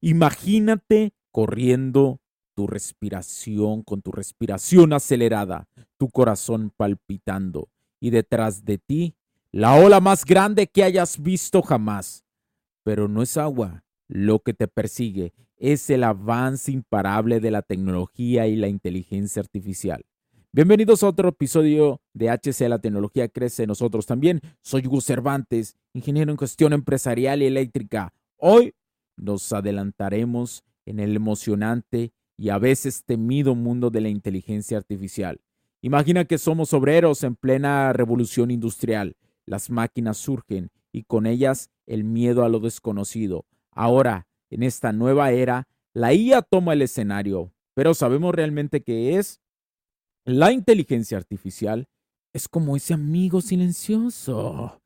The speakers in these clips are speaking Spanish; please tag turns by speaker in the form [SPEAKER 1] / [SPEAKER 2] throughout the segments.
[SPEAKER 1] Imagínate corriendo tu respiración con tu respiración acelerada, tu corazón palpitando y detrás de ti la ola más grande que hayas visto jamás. Pero no es agua lo que te persigue, es el avance imparable de la tecnología y la inteligencia artificial. Bienvenidos a otro episodio de HC La Tecnología Crece Nosotros también. Soy Hugo Cervantes, ingeniero en gestión empresarial y eléctrica. Hoy nos adelantaremos en el emocionante y a veces temido mundo de la inteligencia artificial. Imagina que somos obreros en plena revolución industrial. Las máquinas surgen y con ellas el miedo a lo desconocido. Ahora, en esta nueva era, la IA toma el escenario, pero ¿sabemos realmente qué es? La inteligencia artificial es como ese amigo silencioso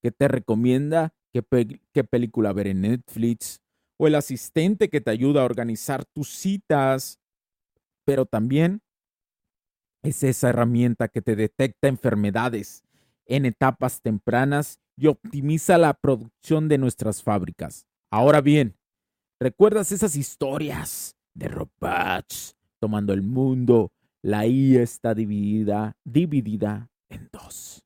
[SPEAKER 1] que te recomienda qué, película ver en Netflix, o el asistente que te ayuda a organizar tus citas, pero también es esa herramienta que te detecta enfermedades en etapas tempranas y optimiza la producción de nuestras fábricas. Ahora bien, ¿recuerdas esas historias de robots tomando el mundo? La IA está dividida, dividida en dos.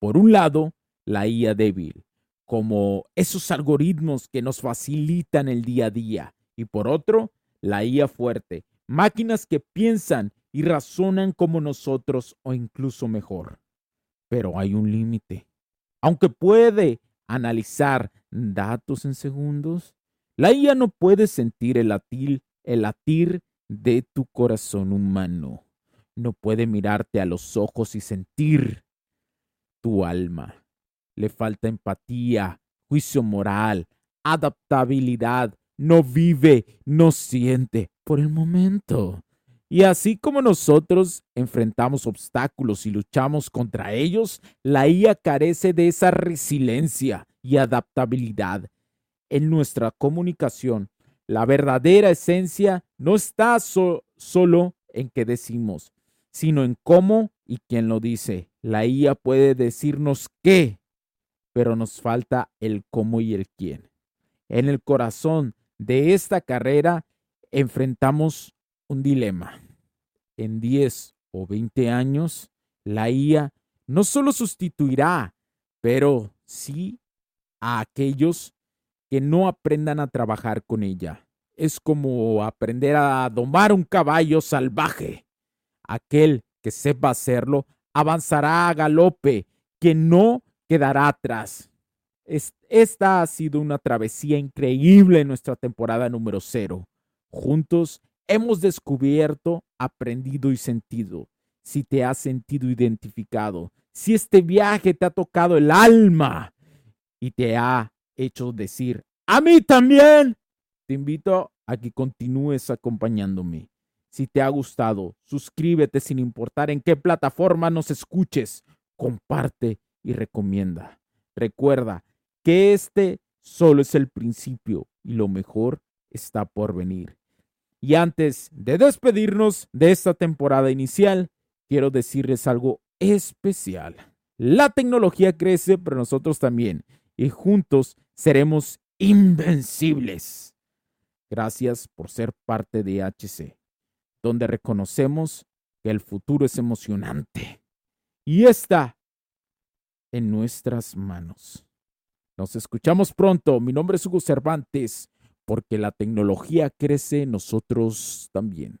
[SPEAKER 1] Por un lado, la IA débil, como esos algoritmos que nos facilitan el día a día. Y por otro, la IA fuerte, máquinas que piensan y razonan como nosotros o incluso mejor. Pero hay un límite. Aunque puede analizar datos en segundos, la IA no puede sentir el latir, el latir de tu corazón humano. No puede mirarte a los ojos y sentir tu alma le falta empatía, juicio moral, adaptabilidad, no vive, no siente por el momento. Y así como nosotros enfrentamos obstáculos y luchamos contra ellos, la IA carece de esa resiliencia y adaptabilidad. En nuestra comunicación, la verdadera esencia no está solo en qué decimos, sino en cómo y quién lo dice. La IA puede decirnos qué, pero nos falta el cómo y el quién. En el corazón de esta carrera enfrentamos un dilema. En 10 o 20 años, la IA no solo sustituirá, pero sí a aquellos que no aprendan a trabajar con ella. Es como aprender a domar un caballo salvaje. Aquel que sepa hacerlo avanzará a galope, que no quedará atrás. Esta ha sido una travesía increíble en nuestra temporada número cero. Juntos hemos descubierto, aprendido y sentido. Si te has sentido identificado, si este viaje te ha tocado el alma y te ha hecho decir, a mí también, te invito a que continúes acompañándome. Si te ha gustado, suscríbete sin importar en qué plataforma nos escuches, comparte y recomienda. Recuerda que este solo es el principio y lo mejor está por venir. Y antes de despedirnos de esta temporada inicial, quiero decirles algo especial. La tecnología crece, pero nosotros también, y juntos seremos invencibles. Gracias por ser parte de HC, donde reconocemos que el futuro es emocionante. Y esta en nuestras manos. Nos escuchamos pronto. Mi nombre es Hugo Cervantes, porque la tecnología crece, nosotros también.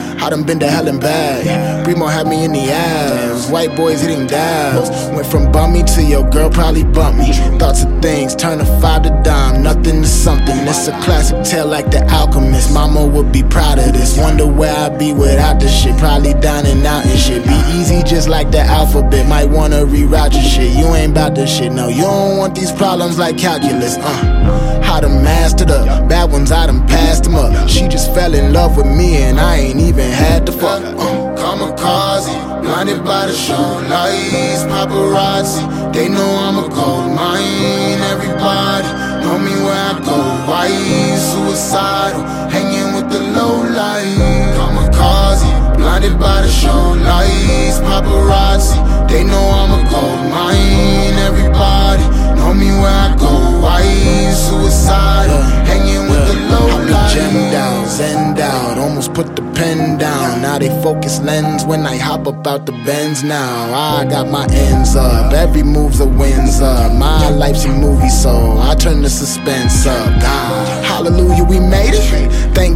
[SPEAKER 2] I done been to hell and back. Primo had me in the ass. White boys hitting dabs. Went from bummy to your girl probably bumped me. Thoughts of things turn a five to dime. Nothing to something. It's a classic tale like the alchemist. Mama would be proud of this. Wonder where I'd be without this shit. Probably dining out and shit. Be easy just like the alphabet. Might wanna reroute your shit. You ain't about this shit. No, you don't want these problems like calculus. Uh, how to master the bad ones, I done passed them up. She just fell in love with me and I ain't even had to fuck. Uh, kamikaze, blinded by the show lights, paparazzi. They know I'm a gold mine. Focus lens when I hop up out the bends now. I got my ends up, every move's a wins up. My life's a movie, so I turn the suspense up. God, hallelujah, we made it.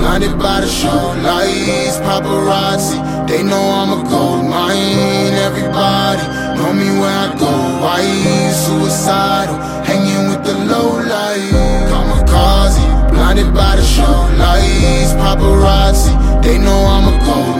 [SPEAKER 2] blinded by the show lights, paparazzi. They know I'm a gold mine. Everybody know me where I go. Why suicidal, hanging with the low light. Kamikaze, blinded by the show lights, paparazzi. They know I'm a gold